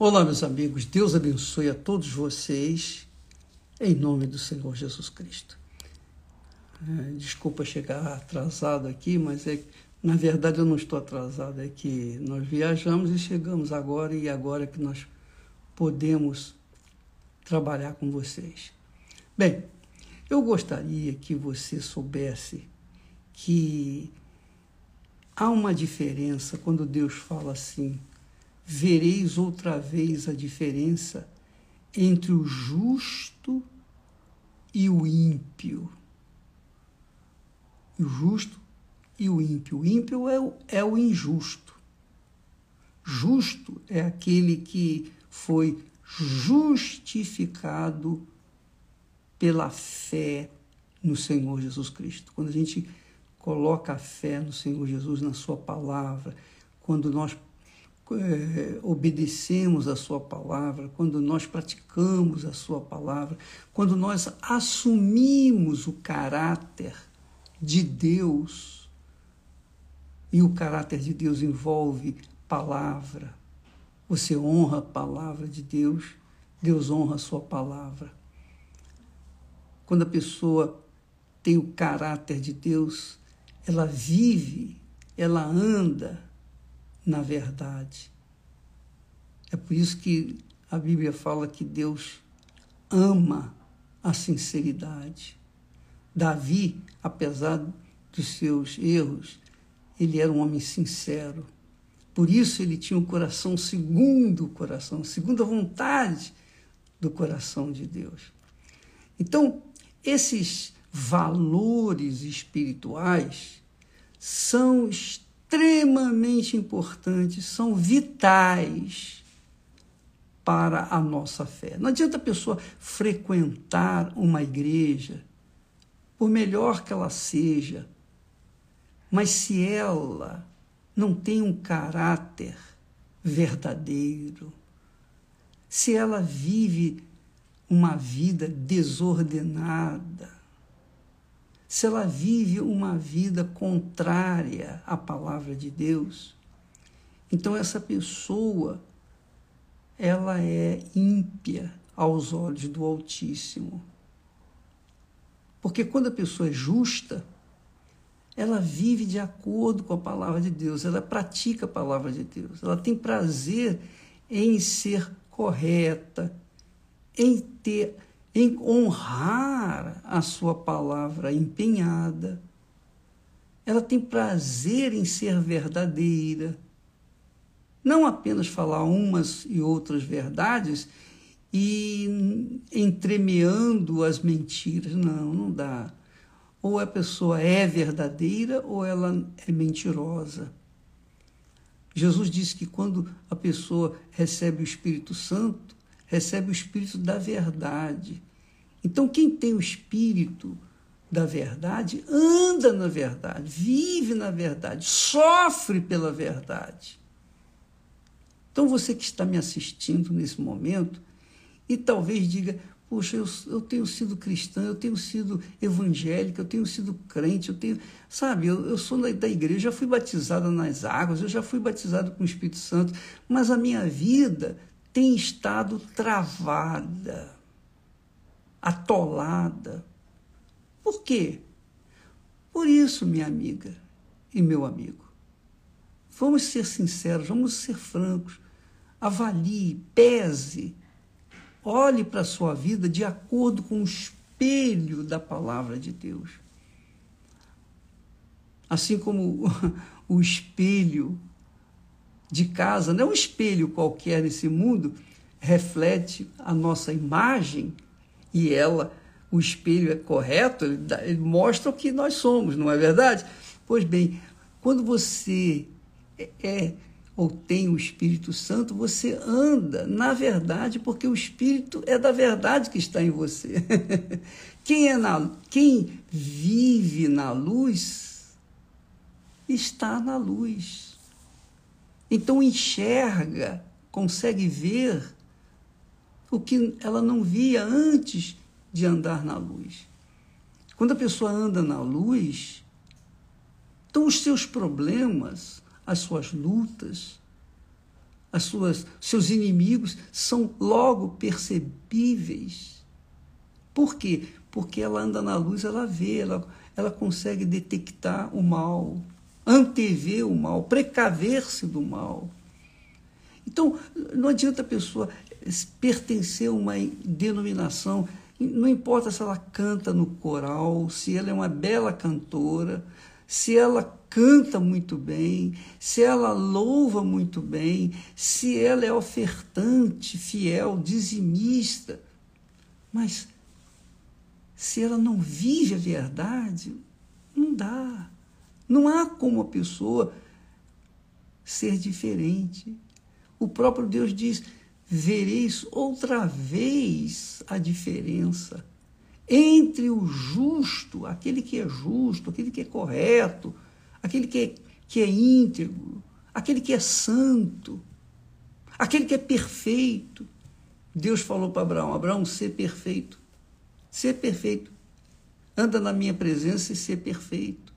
Olá, meus amigos, Deus abençoe a todos vocês, em nome do Senhor Jesus Cristo. É, desculpa chegar atrasado aqui, mas é na verdade eu não estou atrasado, é que nós viajamos e chegamos agora e agora que nós podemos trabalhar com vocês. Bem, eu gostaria que você soubesse que há uma diferença quando Deus fala assim: vereis outra vez a diferença entre o justo e o ímpio. O justo e o ímpio. O ímpio é o, é o injusto. Justo é aquele que foi justificado pela fé no Senhor Jesus Cristo. Quando a gente coloca a fé no Senhor Jesus, na Sua palavra, quando nós é, obedecemos a Sua palavra, quando nós praticamos a Sua palavra, quando nós assumimos o caráter de Deus, e o caráter de Deus envolve palavra, você honra a palavra de Deus, Deus honra a Sua palavra. Quando a pessoa tem o caráter de Deus, ela vive, ela anda, na verdade. É por isso que a Bíblia fala que Deus ama a sinceridade. Davi, apesar dos seus erros, ele era um homem sincero. Por isso ele tinha um coração segundo o coração, segundo a vontade do coração de Deus. Então, esses valores espirituais são extremamente importantes, são vitais para a nossa fé. Não adianta a pessoa frequentar uma igreja, por melhor que ela seja, mas se ela não tem um caráter verdadeiro, se ela vive uma vida desordenada, se ela vive uma vida contrária à palavra de Deus, então essa pessoa ela é ímpia aos olhos do Altíssimo. Porque quando a pessoa é justa, ela vive de acordo com a palavra de Deus, ela pratica a palavra de Deus, ela tem prazer em ser correta, em ter em honrar a sua palavra empenhada. Ela tem prazer em ser verdadeira. Não apenas falar umas e outras verdades e entremeando as mentiras. Não, não dá. Ou a pessoa é verdadeira ou ela é mentirosa. Jesus disse que quando a pessoa recebe o Espírito Santo, recebe o Espírito da verdade. Então, quem tem o espírito da verdade anda na verdade, vive na verdade, sofre pela verdade. Então, você que está me assistindo nesse momento e talvez diga: Poxa, eu, eu tenho sido cristã, eu tenho sido evangélica, eu tenho sido crente, eu tenho. Sabe, eu, eu sou da, da igreja, já fui batizada nas águas, eu já fui batizado com o Espírito Santo, mas a minha vida tem estado travada atolada. Por quê? Por isso, minha amiga e meu amigo. Vamos ser sinceros, vamos ser francos. Avalie, pese, olhe para a sua vida de acordo com o espelho da palavra de Deus. Assim como o espelho de casa, não é um espelho qualquer nesse mundo, reflete a nossa imagem e ela, o espelho é correto, ele, dá, ele mostra o que nós somos, não é verdade? Pois bem, quando você é, é ou tem o Espírito Santo, você anda na verdade, porque o Espírito é da verdade que está em você. quem, é na, quem vive na luz está na luz. Então enxerga, consegue ver o que ela não via antes de andar na luz. Quando a pessoa anda na luz, então os seus problemas, as suas lutas, as suas seus inimigos são logo percebíveis. Por quê? Porque ela anda na luz, ela vê, ela, ela consegue detectar o mal, antever o mal, precaver-se do mal. Então, não adianta a pessoa pertencer a uma denominação, não importa se ela canta no coral, se ela é uma bela cantora, se ela canta muito bem, se ela louva muito bem, se ela é ofertante, fiel, dizimista. Mas se ela não vive a verdade, não dá. Não há como a pessoa ser diferente. O próprio Deus diz: vereis outra vez a diferença entre o justo, aquele que é justo, aquele que é correto, aquele que é, que é íntegro, aquele que é santo, aquele que é perfeito. Deus falou para Abraão: Abraão, ser perfeito. Ser perfeito. Anda na minha presença e ser perfeito.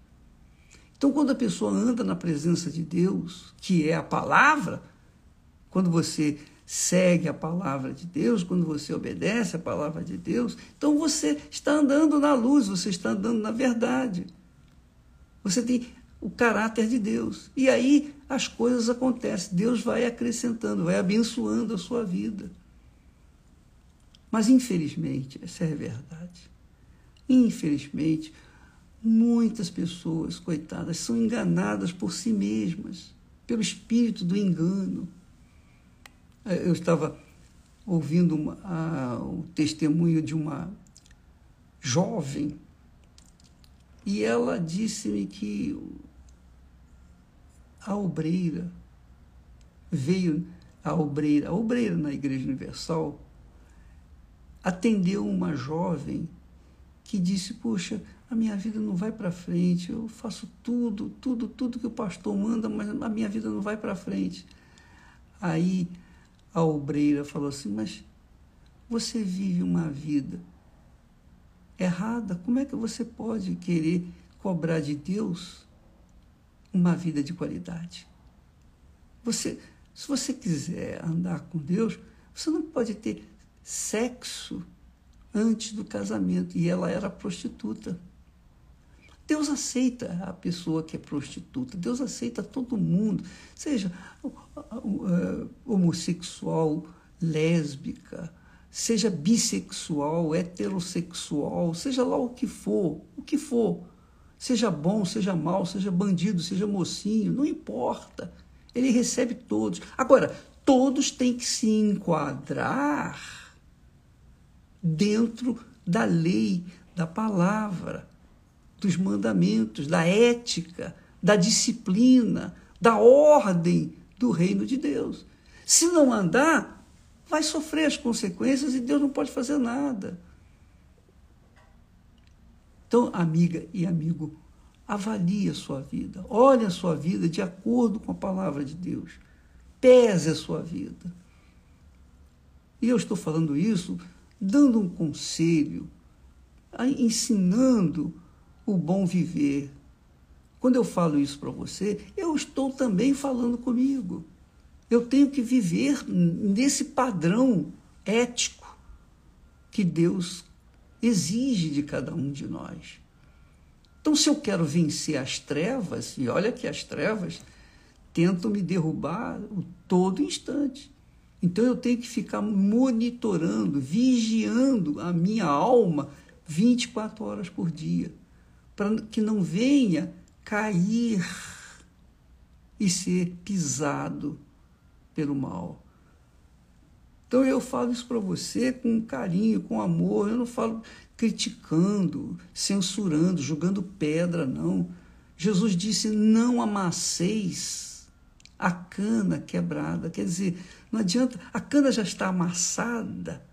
Então, quando a pessoa anda na presença de Deus, que é a palavra, quando você segue a palavra de Deus, quando você obedece a palavra de Deus, então você está andando na luz, você está andando na verdade. Você tem o caráter de Deus. E aí as coisas acontecem. Deus vai acrescentando, vai abençoando a sua vida. Mas infelizmente, essa é a verdade. Infelizmente, muitas pessoas, coitadas, são enganadas por si mesmas, pelo espírito do engano. É, eu estava ouvindo uma, a, o testemunho de uma jovem e ela disse-me que a obreira veio a obreira, a obreira na Igreja Universal atendeu uma jovem que disse: Puxa, a minha vida não vai para frente, eu faço tudo, tudo, tudo que o pastor manda, mas a minha vida não vai para frente. Aí a obreira falou assim: Mas você vive uma vida errada, como é que você pode querer cobrar de Deus uma vida de qualidade? Você, se você quiser andar com Deus, você não pode ter sexo antes do casamento. E ela era prostituta. Deus aceita a pessoa que é prostituta, Deus aceita todo mundo, seja é, homossexual, lésbica, seja bissexual, heterossexual, seja lá o que for, o que for. Seja bom, seja mal, seja bandido, seja mocinho, não importa. Ele recebe todos. Agora, todos têm que se enquadrar dentro da lei, da palavra dos mandamentos, da ética, da disciplina, da ordem do reino de Deus. Se não andar, vai sofrer as consequências e Deus não pode fazer nada. Então, amiga e amigo, avalie a sua vida, olhe a sua vida de acordo com a palavra de Deus, pese a sua vida. E eu estou falando isso dando um conselho, ensinando o bom viver. Quando eu falo isso para você, eu estou também falando comigo. Eu tenho que viver nesse padrão ético que Deus exige de cada um de nós. Então, se eu quero vencer as trevas, e olha que as trevas tentam me derrubar o todo instante. Então, eu tenho que ficar monitorando, vigiando a minha alma 24 horas por dia para que não venha cair e ser pisado pelo mal. Então eu falo isso para você com carinho, com amor, eu não falo criticando, censurando, jogando pedra, não. Jesus disse: não amasseis a cana quebrada. Quer dizer, não adianta, a cana já está amassada,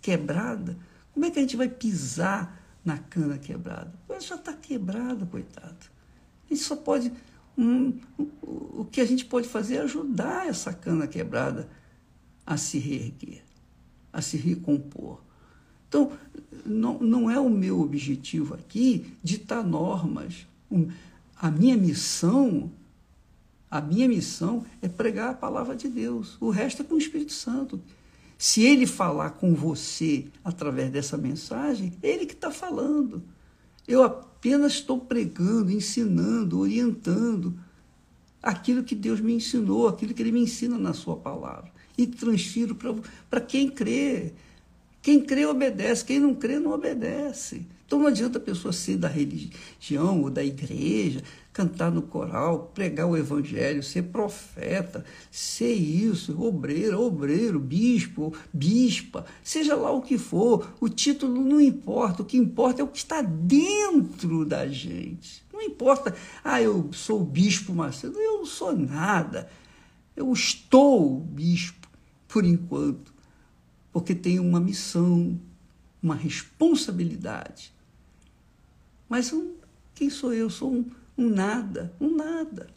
quebrada. Como é que a gente vai pisar na cana quebrada. Mas já está quebrada, coitado. A gente só pode. Um, o que a gente pode fazer é ajudar essa cana quebrada a se reerguer, a se recompor. Então, não, não é o meu objetivo aqui ditar normas. A minha missão, A minha missão é pregar a palavra de Deus. O resto é com o Espírito Santo. Se ele falar com você através dessa mensagem, é ele que está falando. Eu apenas estou pregando, ensinando, orientando aquilo que Deus me ensinou, aquilo que Ele me ensina na Sua palavra. E transfiro para quem crê. Quem crê obedece, quem não crê não obedece. Então não adianta a pessoa ser da religião ou da igreja, cantar no coral, pregar o evangelho, ser profeta, ser isso, obreiro, obreiro, bispo, bispa, seja lá o que for, o título não importa, o que importa é o que está dentro da gente. Não importa, ah, eu sou o bispo Macedo, eu não sou nada. Eu estou bispo por enquanto, porque tenho uma missão, uma responsabilidade. Mas quem sou eu? Sou um um nada, um nada.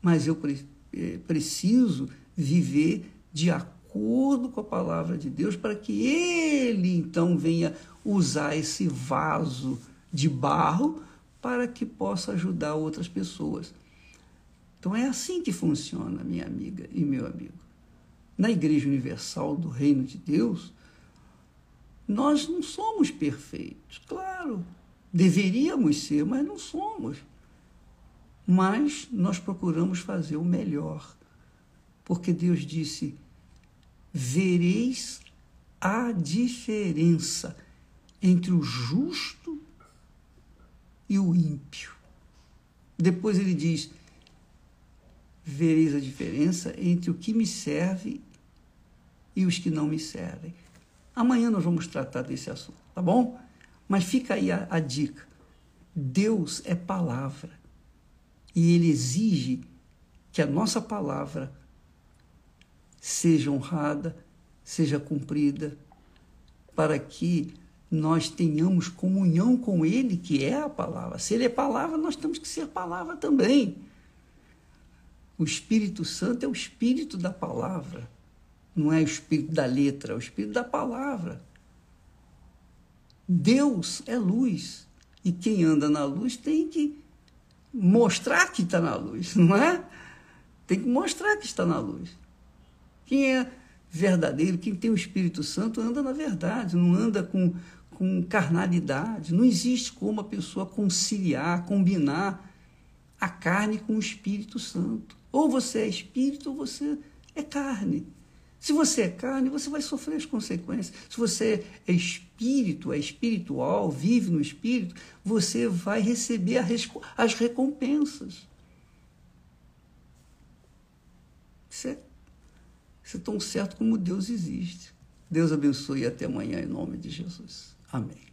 Mas eu pre eh, preciso viver de acordo com a palavra de Deus para que Ele então venha usar esse vaso de barro para que possa ajudar outras pessoas. Então é assim que funciona, minha amiga e meu amigo. Na Igreja Universal do Reino de Deus, nós não somos perfeitos, claro. Deveríamos ser, mas não somos. Mas nós procuramos fazer o melhor, porque Deus disse: vereis a diferença entre o justo e o ímpio. Depois ele diz: vereis a diferença entre o que me serve e os que não me servem. Amanhã nós vamos tratar desse assunto, tá bom? Mas fica aí a, a dica: Deus é palavra e Ele exige que a nossa palavra seja honrada, seja cumprida, para que nós tenhamos comunhão com Ele, que é a palavra. Se Ele é palavra, nós temos que ser palavra também. O Espírito Santo é o Espírito da palavra, não é o Espírito da letra, é o Espírito da palavra. Deus é luz. E quem anda na luz tem que mostrar que está na luz, não é? Tem que mostrar que está na luz. Quem é verdadeiro, quem tem o Espírito Santo, anda na verdade, não anda com, com carnalidade. Não existe como a pessoa conciliar, combinar a carne com o Espírito Santo. Ou você é espírito ou você é carne. Se você é carne, você vai sofrer as consequências. Se você é espírito, é espiritual, vive no espírito, você vai receber as recompensas. Isso é, isso é tão certo como Deus existe. Deus abençoe e até amanhã em nome de Jesus. Amém.